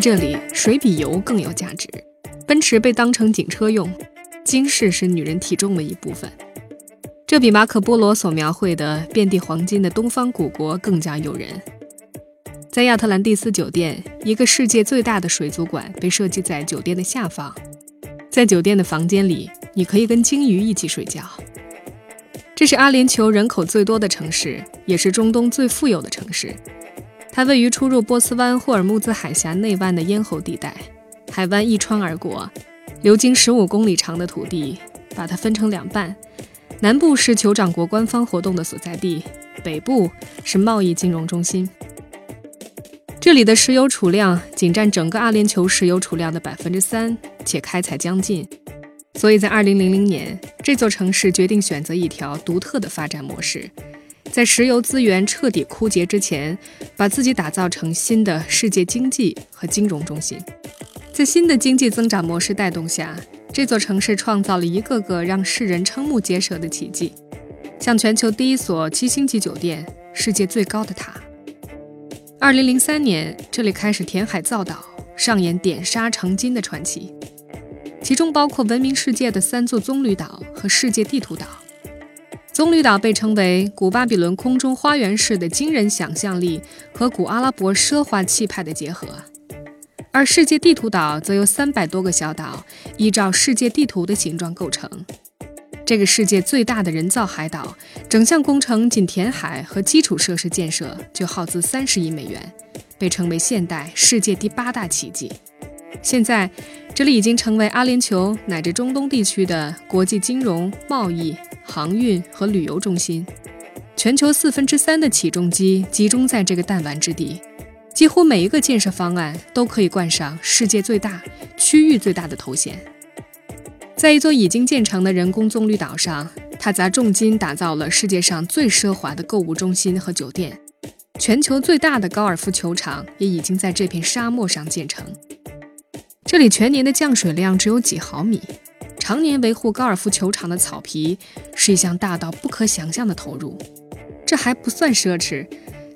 在这里，水比油更有价值。奔驰被当成警车用，金饰是女人体重的一部分。这比马可波罗所描绘的遍地黄金的东方古国更加诱人。在亚特兰蒂斯酒店，一个世界最大的水族馆被设计在酒店的下方。在酒店的房间里，你可以跟鲸鱼一起睡觉。这是阿联酋人口最多的城市，也是中东最富有的城市。它位于出入波斯湾霍尔木兹海峡内湾的咽喉地带，海湾一穿而过，流经15公里长的土地，把它分成两半。南部是酋长国官方活动的所在地，北部是贸易金融中心。这里的石油储量仅占整个阿联酋石油储量的百分之三，且开采将近。所以在二零零零年，这座城市决定选择一条独特的发展模式，在石油资源彻底枯竭之前，把自己打造成新的世界经济和金融中心。在新的经济增长模式带动下，这座城市创造了一个个让世人瞠目结舌的奇迹，像全球第一所七星级酒店、世界最高的塔。二零零三年，这里开始填海造岛，上演点沙成金的传奇，其中包括闻名世界的三座棕榈岛和世界地图岛。棕榈岛被称为古巴比伦空中花园式的惊人想象力和古阿拉伯奢华气派的结合，而世界地图岛则由三百多个小岛依照世界地图的形状构成。这个世界最大的人造海岛，整项工程仅填海和基础设施建设就耗资三十亿美元，被称为现代世界第八大奇迹。现在，这里已经成为阿联酋乃至中东地区的国际金融、贸易、航运和旅游中心。全球四分之三的起重机集中在这个弹丸之地，几乎每一个建设方案都可以冠上“世界最大”“区域最大的”头衔。在一座已经建成的人工棕榈岛上，他砸重金打造了世界上最奢华的购物中心和酒店，全球最大的高尔夫球场也已经在这片沙漠上建成。这里全年的降水量只有几毫米，常年维护高尔夫球场的草皮是一项大到不可想象的投入。这还不算奢侈，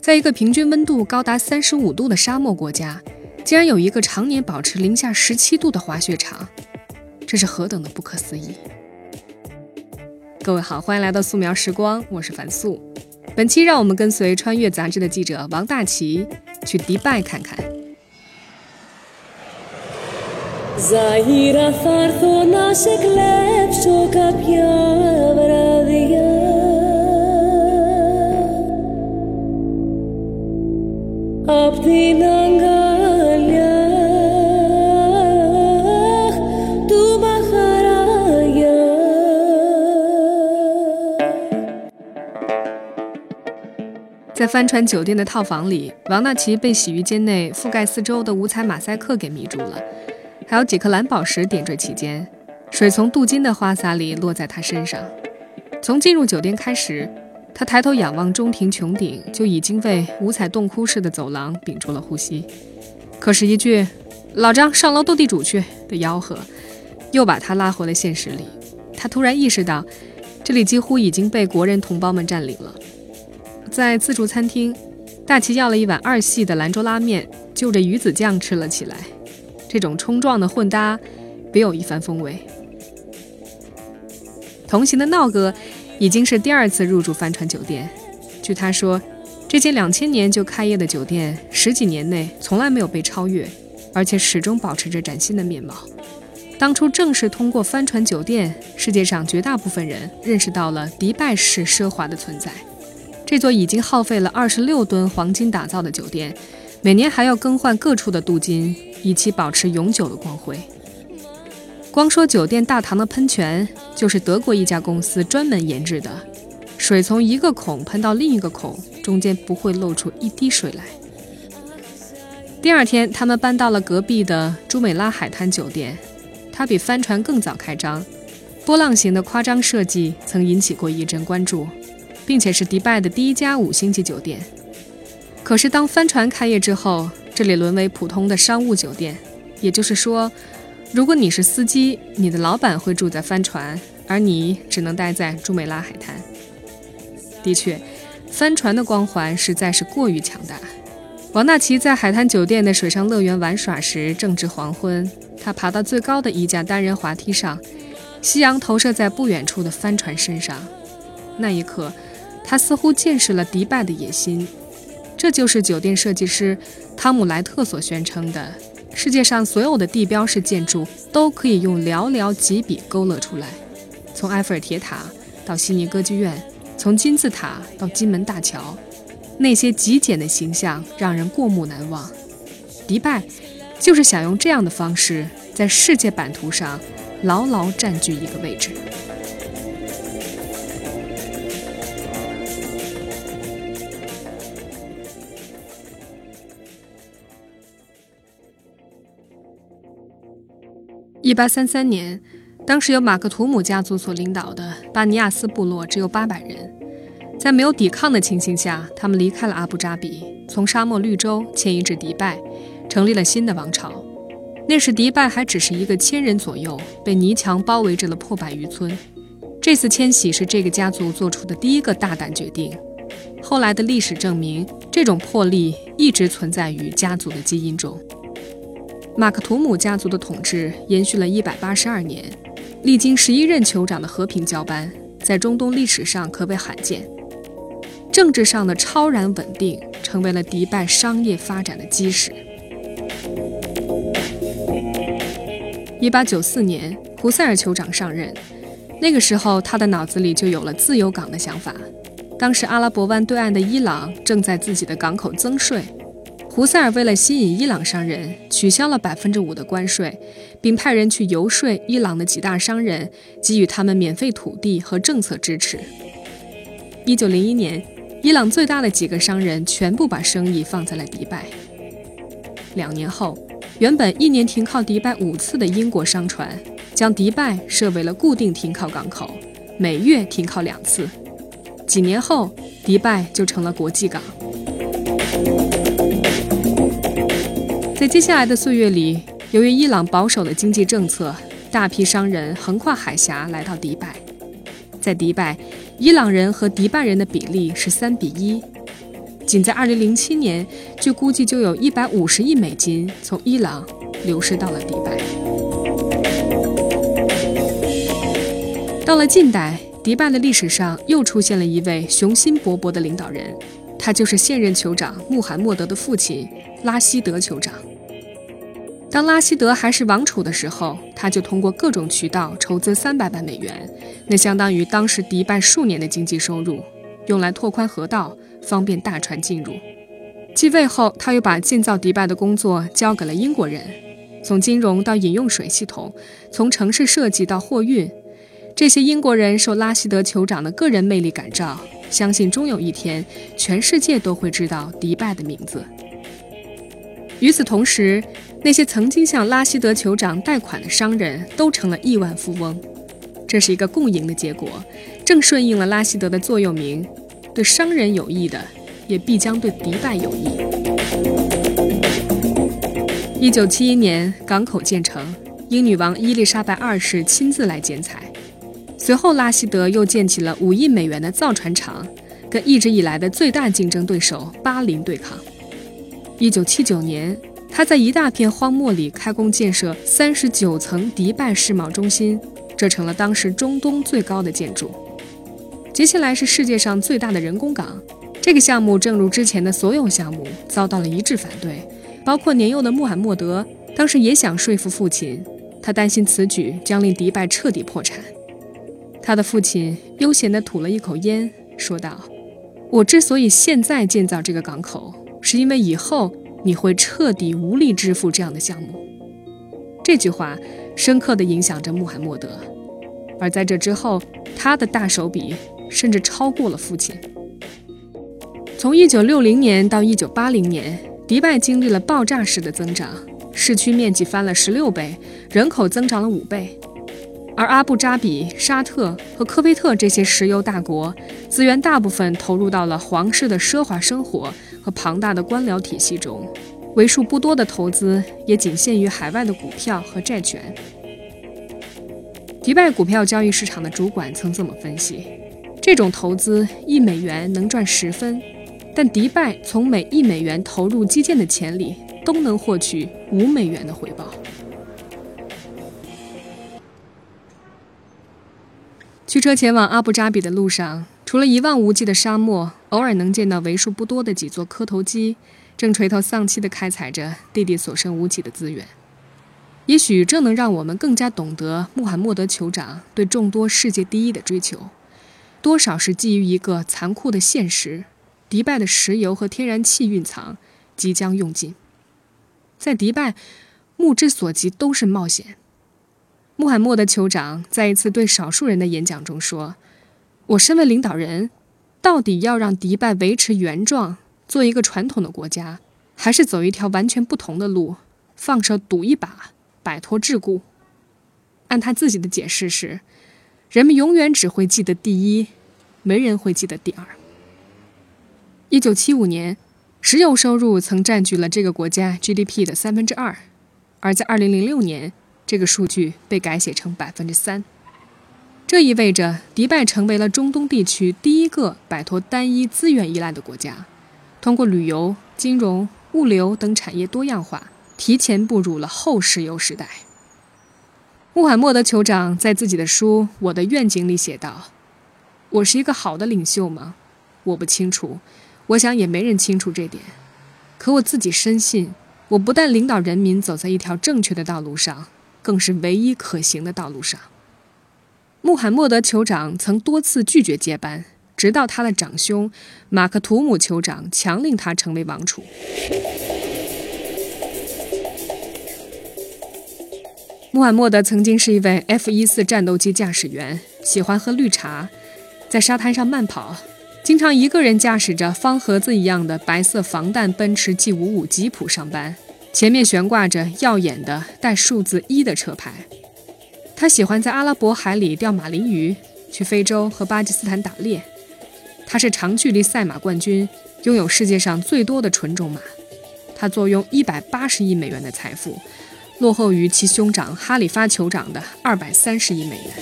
在一个平均温度高达三十五度的沙漠国家，竟然有一个常年保持零下十七度的滑雪场。这是何等的不可思议！各位好，欢迎来到素描时光，我是樊素。本期让我们跟随穿越杂志的记者王大奇去迪拜看看。在帆船酒店的套房里，王纳奇被洗浴间内覆盖四周的五彩马赛克给迷住了，还有几颗蓝宝石点缀其间，水从镀金的花洒里落在他身上。从进入酒店开始，他抬头仰望中庭穹顶，就已经为五彩洞窟式的走廊屏住了呼吸。可是，一句“老张上楼斗地主去”的吆喝，又把他拉回了现实里。他突然意识到，这里几乎已经被国人同胞们占领了。在自助餐厅，大齐要了一碗二系的兰州拉面，就着鱼子酱吃了起来。这种冲撞的混搭，别有一番风味。同行的闹哥已经是第二次入住帆船酒店。据他说，这间两千年就开业的酒店，十几年内从来没有被超越，而且始终保持着崭新的面貌。当初正是通过帆船酒店，世界上绝大部分人认识到了迪拜式奢华的存在。这座已经耗费了二十六吨黄金打造的酒店，每年还要更换各处的镀金，以其保持永久的光辉。光说酒店大堂的喷泉，就是德国一家公司专门研制的，水从一个孔喷到另一个孔，中间不会漏出一滴水来。第二天，他们搬到了隔壁的朱美拉海滩酒店，它比帆船更早开张，波浪形的夸张设计曾引起过一阵关注。并且是迪拜的第一家五星级酒店。可是，当帆船开业之后，这里沦为普通的商务酒店。也就是说，如果你是司机，你的老板会住在帆船，而你只能待在朱美拉海滩。的确，帆船的光环实在是过于强大。王纳奇在海滩酒店的水上乐园玩耍时，正值黄昏。他爬到最高的一架单人滑梯上，夕阳投射在不远处的帆船身上。那一刻，他似乎见识了迪拜的野心。这就是酒店设计师汤姆莱特所宣称的：世界上所有的地标式建筑都可以用寥寥几笔勾勒出来，从埃菲尔铁塔到悉尼歌剧院，从金字塔到金门大桥。那些极简的形象让人过目难忘。迪拜就是想用这样的方式，在世界版图上牢牢占据一个位置。一八三三年，当时由马克图姆家族所领导的巴尼亚斯部落只有八百人。在没有抵抗的情形下，他们离开了阿布扎比，从沙漠绿洲迁移至迪拜，成立了新的王朝。那时，迪拜还只是一个千人左右、被泥墙包围着的破败渔村。这次迁徙是这个家族做出的第一个大胆决定。后来的历史证明，这种魄力一直存在于家族的基因中。马克图姆家族的统治延续了一百八十二年，历经十一任酋长的和平交班，在中东历史上可谓罕见。政治上的超然稳定，成为了迪拜商业发展的基石。一八九四年，胡塞尔酋长上任，那个时候他的脑子里就有了自由港的想法。当时阿拉伯湾对岸的伊朗正在自己的港口增税，胡塞尔为了吸引伊朗商人，取消了百分之五的关税，并派人去游说伊朗的几大商人，给予他们免费土地和政策支持。一九零一年。伊朗最大的几个商人全部把生意放在了迪拜。两年后，原本一年停靠迪拜五次的英国商船，将迪拜设为了固定停靠港口，每月停靠两次。几年后，迪拜就成了国际港。在接下来的岁月里，由于伊朗保守的经济政策，大批商人横跨海峡来到迪拜，在迪拜。伊朗人和迪拜人的比例是三比一，仅在2007年，据估计就有一百五十亿美金从伊朗流失到了迪拜。到了近代，迪拜的历史上又出现了一位雄心勃勃的领导人，他就是现任酋长穆罕默德的父亲拉希德酋长。当拉希德还是王储的时候，他就通过各种渠道筹资三百万美元，那相当于当时迪拜数年的经济收入，用来拓宽河道，方便大船进入。继位后，他又把建造迪拜的工作交给了英国人，从金融到饮用水系统，从城市设计到货运，这些英国人受拉希德酋长的个人魅力感召，相信终有一天，全世界都会知道迪拜的名字。与此同时，那些曾经向拉希德酋长贷款的商人都成了亿万富翁，这是一个共赢的结果，正顺应了拉希德的座右铭：对商人有益的，也必将对迪拜有益。一九七一年，港口建成，英女王伊丽莎白二世亲自来剪彩。随后，拉希德又建起了五亿美元的造船厂，跟一直以来的最大竞争对手巴林对抗。一九七九年。他在一大片荒漠里开工建设三十九层迪拜世贸中心，这成了当时中东最高的建筑。接下来是世界上最大的人工港。这个项目正如之前的所有项目，遭到了一致反对，包括年幼的穆罕默德，当时也想说服父亲，他担心此举将令迪拜彻底破产。他的父亲悠闲地吐了一口烟，说道：“我之所以现在建造这个港口，是因为以后。”你会彻底无力支付这样的项目。这句话深刻地影响着穆罕默德，而在这之后，他的大手笔甚至超过了父亲。从1960年到1980年，迪拜经历了爆炸式的增长，市区面积翻了16倍，人口增长了5倍。而阿布扎比、沙特和科威特这些石油大国，资源大部分投入到了皇室的奢华生活。和庞大的官僚体系中，为数不多的投资也仅限于海外的股票和债权。迪拜股票交易市场的主管曾这么分析：这种投资一美元能赚十分，但迪拜从每一美元投入基建的钱里都能获取五美元的回报。驱车前往阿布扎比的路上，除了一望无际的沙漠，偶尔能见到为数不多的几座磕头机，正垂头丧气地开采着地地所剩无几的资源。也许这能让我们更加懂得穆罕默德酋长对众多世界第一的追求，多少是基于一个残酷的现实：迪拜的石油和天然气蕴藏即将用尽。在迪拜，目之所及都是冒险。穆罕默德酋长在一次对少数人的演讲中说：“我身为领导人，到底要让迪拜维持原状，做一个传统的国家，还是走一条完全不同的路，放手赌一把，摆脱桎梏？”按他自己的解释是：“人们永远只会记得第一，没人会记得第二。”一九七五年，石油收入曾占据了这个国家 GDP 的三分之二，而在二零零六年。这个数据被改写成百分之三，这意味着迪拜成为了中东地区第一个摆脱单一资源依赖的国家，通过旅游、金融、物流等产业多样化，提前步入了后石油时代。穆罕默德酋长在自己的书《我的愿景》里写道：“我是一个好的领袖吗？我不清楚，我想也没人清楚这点。可我自己深信，我不但领导人民走在一条正确的道路上。”更是唯一可行的道路上。穆罕默德酋长曾多次拒绝接班，直到他的长兄马克图姆酋长强令他成为王储。穆罕默德曾经是一位 F-14 战斗机驾驶员，喜欢喝绿茶，在沙滩上慢跑，经常一个人驾驶着方盒子一样的白色防弹奔驰 G55 吉普上班。前面悬挂着耀眼的带数字一的车牌。他喜欢在阿拉伯海里钓马林鱼，去非洲和巴基斯坦打猎。他是长距离赛马冠军，拥有世界上最多的纯种马。他坐拥一百八十亿美元的财富，落后于其兄长哈里发酋长的二百三十亿美元。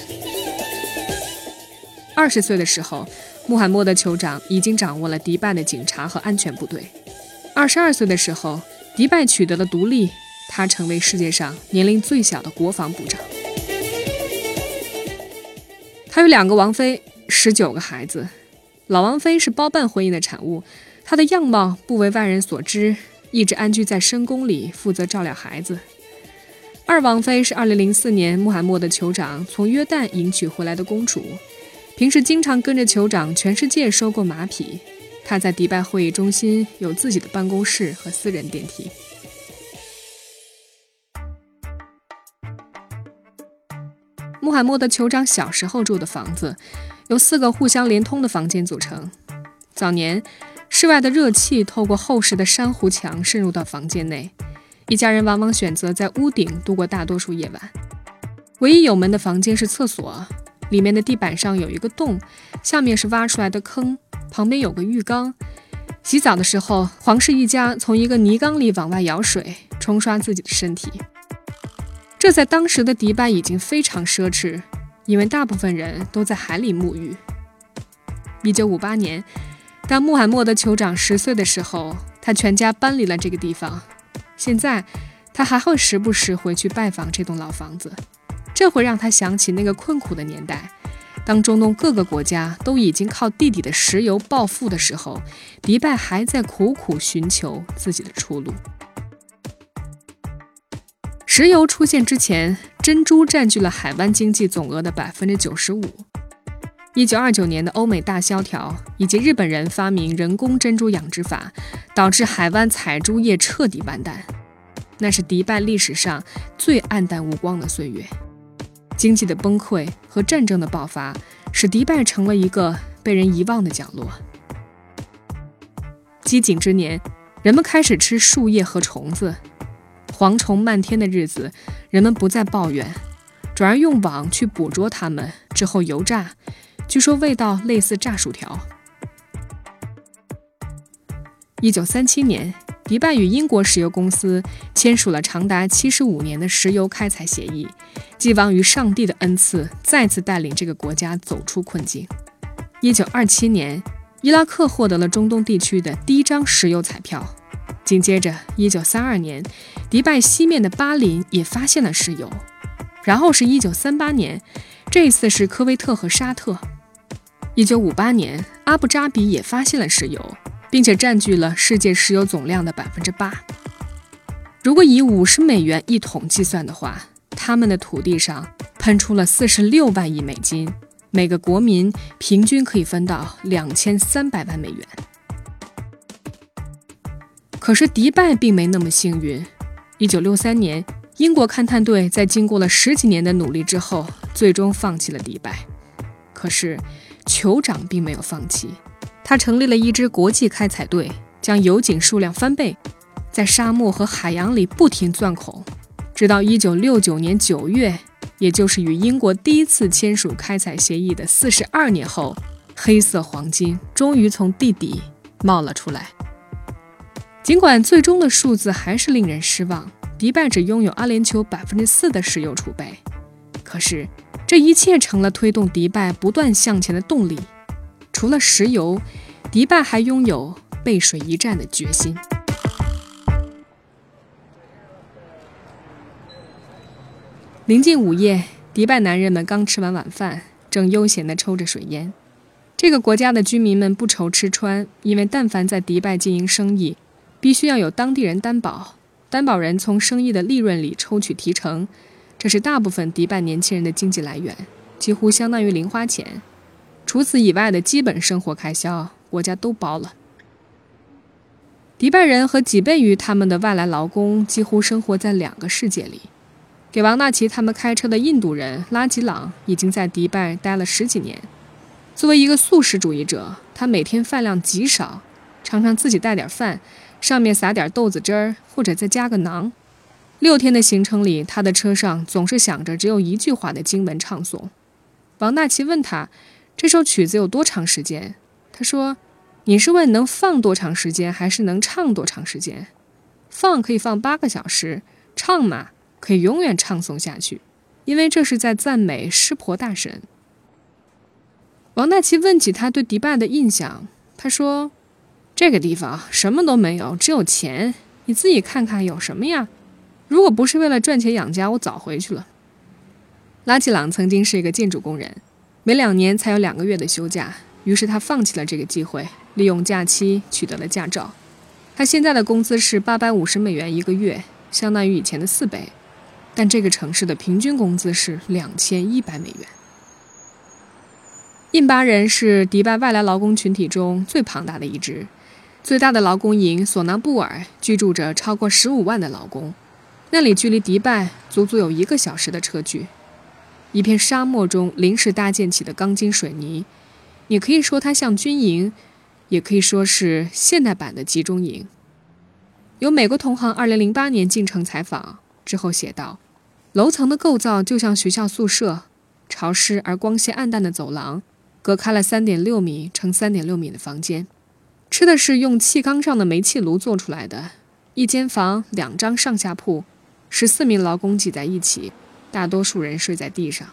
二十岁的时候，穆罕默德酋长已经掌握了迪拜的警察和安全部队。二十二岁的时候。迪拜取得了独立，他成为世界上年龄最小的国防部长。他有两个王妃，十九个孩子。老王妃是包办婚姻的产物，她的样貌不为外人所知，一直安居在深宫里，负责照料孩子。二王妃是2004年穆罕默德酋长从约旦迎娶回来的公主，平时经常跟着酋长全世界收购马匹。他在迪拜会议中心有自己的办公室和私人电梯。穆罕默德酋长小时候住的房子由四个互相连通的房间组成。早年，室外的热气透过厚实的珊瑚墙渗入到房间内，一家人往往选择在屋顶度过大多数夜晚。唯一有门的房间是厕所，里面的地板上有一个洞，下面是挖出来的坑。旁边有个浴缸，洗澡的时候，皇室一家从一个泥缸里往外舀水冲刷自己的身体。这在当时的迪拜已经非常奢侈，因为大部分人都在海里沐浴。一九五八年，当穆罕默德酋长十岁的时候，他全家搬离了这个地方。现在，他还会时不时回去拜访这栋老房子，这会让他想起那个困苦的年代。当中东各个国家都已经靠地底的石油暴富的时候，迪拜还在苦苦寻求自己的出路。石油出现之前，珍珠占据了海湾经济总额的百分之九十五。一九二九年的欧美大萧条以及日本人发明人工珍珠养殖法，导致海湾采珠业彻底完蛋，那是迪拜历史上最黯淡无光的岁月。经济的崩溃和战争的爆发，使迪拜成了一个被人遗忘的角落。饥馑之年，人们开始吃树叶和虫子，蝗虫漫天的日子，人们不再抱怨，转而用网去捕捉它们，之后油炸，据说味道类似炸薯条。一九三七年，迪拜与英国石油公司签署了长达七十五年的石油开采协议。寄望于上帝的恩赐，再次带领这个国家走出困境。一九二七年，伊拉克获得了中东地区的第一张石油彩票。紧接着，1932年，迪拜西面的巴林也发现了石油。然后是1938年，这次是科威特和沙特。1958年，阿布扎比也发现了石油，并且占据了世界石油总量的百分之八。如果以五十美元一桶计算的话，他们的土地上喷出了四十六万亿美金，每个国民平均可以分到两千三百万美元。可是迪拜并没那么幸运。一九六三年，英国勘探队在经过了十几年的努力之后，最终放弃了迪拜。可是酋长并没有放弃，他成立了一支国际开采队，将油井数量翻倍。在沙漠和海洋里不停钻孔，直到一九六九年九月，也就是与英国第一次签署开采协议的四十二年后，黑色黄金终于从地底冒了出来。尽管最终的数字还是令人失望，迪拜只拥有阿联酋百分之四的石油储备，可是这一切成了推动迪拜不断向前的动力。除了石油，迪拜还拥有背水一战的决心。临近午夜，迪拜男人们刚吃完晚饭，正悠闲地抽着水烟。这个国家的居民们不愁吃穿，因为但凡在迪拜经营生意，必须要有当地人担保，担保人从生意的利润里抽取提成，这是大部分迪拜年轻人的经济来源，几乎相当于零花钱。除此以外的基本生活开销，国家都包了。迪拜人和几倍于他们的外来劳工，几乎生活在两个世界里。给王纳奇他们开车的印度人拉吉朗已经在迪拜待了十几年。作为一个素食主义者，他每天饭量极少，常常自己带点饭，上面撒点豆子汁儿，或者再加个馕。六天的行程里，他的车上总是响着只有一句话的经文唱诵。王大奇问他：“这首曲子有多长时间？”他说：“你是问能放多长时间，还是能唱多长时间？放可以放八个小时，唱嘛。”可以永远唱诵下去，因为这是在赞美湿婆大神。王大奇问起他对迪拜的印象，他说：“这个地方什么都没有，只有钱。你自己看看有什么呀？如果不是为了赚钱养家，我早回去了。”拉吉朗曾经是一个建筑工人，每两年才有两个月的休假，于是他放弃了这个机会，利用假期取得了驾照。他现在的工资是八百五十美元一个月，相当于以前的四倍。但这个城市的平均工资是两千一百美元。印巴人是迪拜外来劳工群体中最庞大的一支，最大的劳工营索纳布尔居住着超过十五万的劳工，那里距离迪拜足足有一个小时的车距。一片沙漠中临时搭建起的钢筋水泥，你可以说它像军营，也可以说是现代版的集中营。有美国同行二零零八年进城采访。之后写道：“楼层的构造就像学校宿舍，潮湿而光线暗淡的走廊，隔开了三点六米乘三点六米的房间。吃的是用气缸上的煤气炉做出来的。一间房两张上下铺，十四名劳工挤在一起，大多数人睡在地上。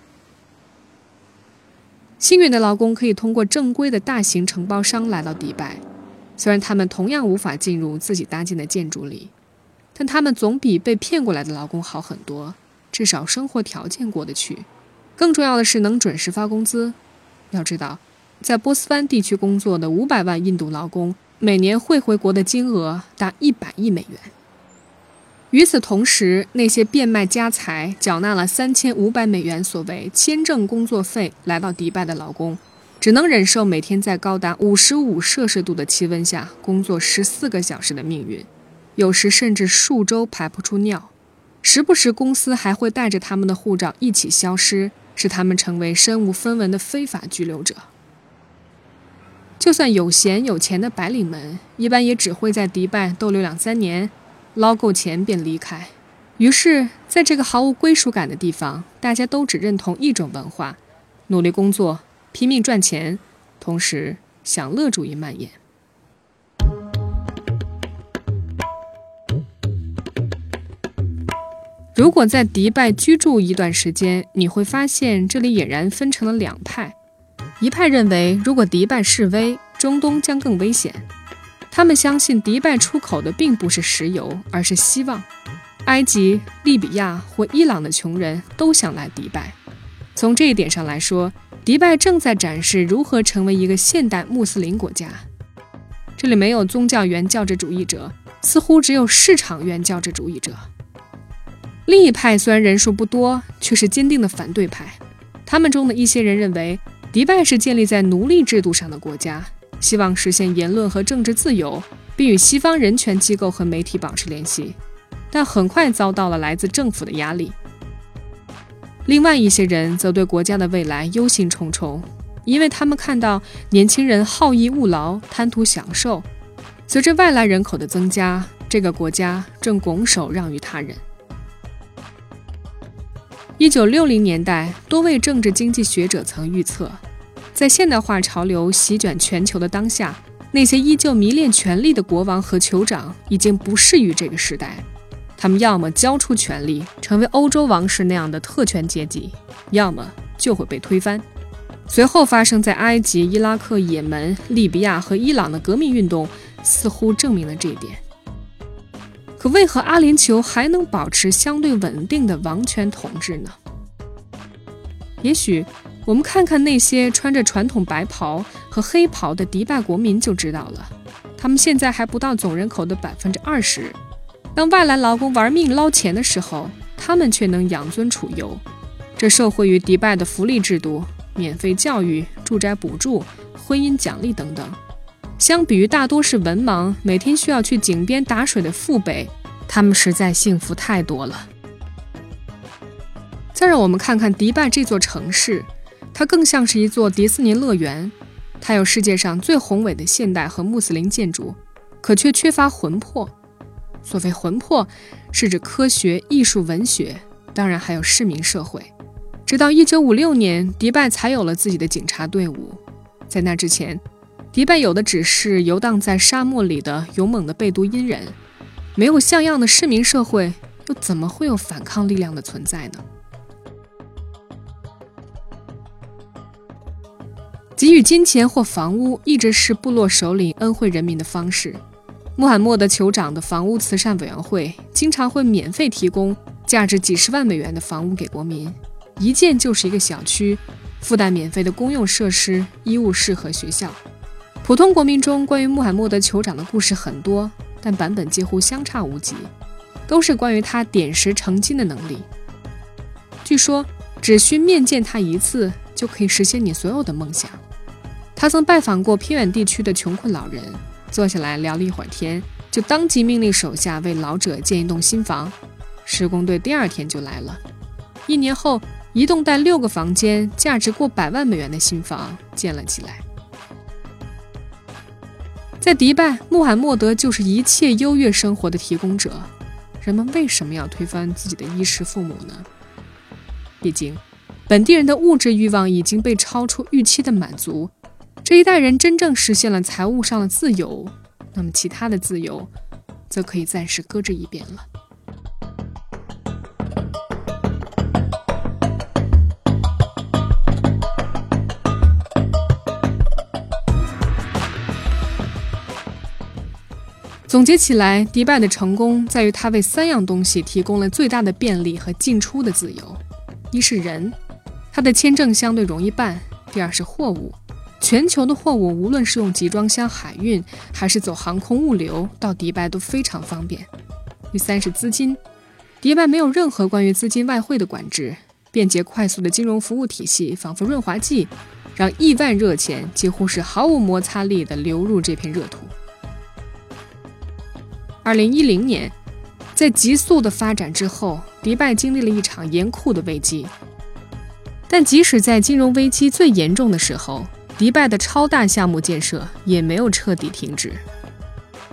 幸运的劳工可以通过正规的大型承包商来到迪拜，虽然他们同样无法进入自己搭建的建筑里。”但他们总比被骗过来的劳工好很多，至少生活条件过得去。更重要的是能准时发工资。要知道，在波斯湾地区工作的五百万印度劳工，每年汇回国的金额达一百亿美元。与此同时，那些变卖家财、缴纳了三千五百美元所谓签证工作费来到迪拜的劳工，只能忍受每天在高达五十五摄氏度的气温下工作十四个小时的命运。有时甚至数周排不出尿，时不时公司还会带着他们的护照一起消失，使他们成为身无分文的非法居留者。就算有闲有钱的白领们，一般也只会在迪拜逗留两三年，捞够钱便离开。于是，在这个毫无归属感的地方，大家都只认同一种文化：努力工作，拼命赚钱，同时享乐主义蔓延。如果在迪拜居住一段时间，你会发现这里俨然分成了两派。一派认为，如果迪拜示威，中东将更危险。他们相信迪拜出口的并不是石油，而是希望。埃及、利比亚或伊朗的穷人都想来迪拜。从这一点上来说，迪拜正在展示如何成为一个现代穆斯林国家。这里没有宗教原教旨主义者，似乎只有市场原教旨主义者。另一派虽然人数不多，却是坚定的反对派。他们中的一些人认为，迪拜是建立在奴隶制度上的国家，希望实现言论和政治自由，并与西方人权机构和媒体保持联系。但很快遭到了来自政府的压力。另外一些人则对国家的未来忧心忡忡，因为他们看到年轻人好逸恶劳、贪图享受。随着外来人口的增加，这个国家正拱手让于他人。一九六零年代，多位政治经济学者曾预测，在现代化潮流席卷全球的当下，那些依旧迷恋权力的国王和酋长已经不适于这个时代。他们要么交出权力，成为欧洲王室那样的特权阶级，要么就会被推翻。随后发生在埃及、伊拉克、也门、利比亚和伊朗的革命运动，似乎证明了这一点。为何阿联酋还能保持相对稳定的王权统治呢？也许我们看看那些穿着传统白袍和黑袍的迪拜国民就知道了。他们现在还不到总人口的百分之二十。当外来劳工玩命捞钱的时候，他们却能养尊处优。这受惠于迪拜的福利制度、免费教育、住宅补助、婚姻奖励等等。相比于大多是文盲、每天需要去井边打水的父辈，他们实在幸福太多了。再让我们看看迪拜这座城市，它更像是一座迪士尼乐园。它有世界上最宏伟的现代和穆斯林建筑，可却缺乏魂魄。所谓魂魄，是指科学、艺术、文学，当然还有市民社会。直到1956年，迪拜才有了自己的警察队伍。在那之前，迪拜有的只是游荡在沙漠里的勇猛的贝都因人。没有像样的市民社会，又怎么会有反抗力量的存在呢？给予金钱或房屋，一直是部落首领恩惠人民的方式。穆罕默德酋长的房屋慈善委员会经常会免费提供价值几十万美元的房屋给国民，一建就是一个小区，附带免费的公用设施、医务室和学校。普通国民中关于穆罕默德酋长的故事很多，但版本几乎相差无几，都是关于他点石成金的能力。据说只需面见他一次，就可以实现你所有的梦想。他曾拜访过偏远地区的穷困老人。坐下来聊了一会儿天，就当即命令手下为老者建一栋新房。施工队第二天就来了。一年后，一栋带六个房间、价值过百万美元的新房建了起来。在迪拜，穆罕默德就是一切优越生活的提供者。人们为什么要推翻自己的衣食父母呢？毕竟，本地人的物质欲望已经被超出预期的满足。这一代人真正实现了财务上的自由，那么其他的自由，则可以暂时搁置一边了。总结起来，迪拜的成功在于它为三样东西提供了最大的便利和进出的自由：一是人，它的签证相对容易办；第二是货物。全球的货物，无论是用集装箱海运，还是走航空物流，到迪拜都非常方便。第三是资金，迪拜没有任何关于资金外汇的管制，便捷快速的金融服务体系仿佛润滑剂，让亿万热钱几乎是毫无摩擦力的流入这片热土。二零一零年，在急速的发展之后，迪拜经历了一场严酷的危机。但即使在金融危机最严重的时候，迪拜的超大项目建设也没有彻底停止。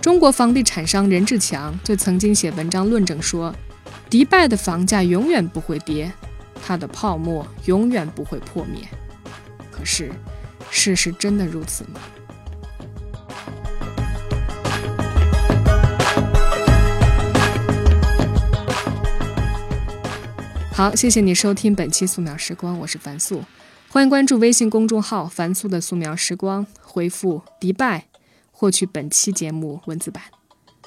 中国房地产商任志强就曾经写文章论证说，迪拜的房价永远不会跌，它的泡沫永远不会破灭。可是，事实真的如此吗？好，谢谢你收听本期素描时光，我是樊素。欢迎关注微信公众号“樊素的素描时光”，回复“迪拜”获取本期节目文字版。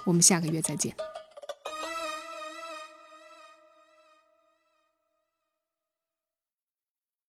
我们下个月再见。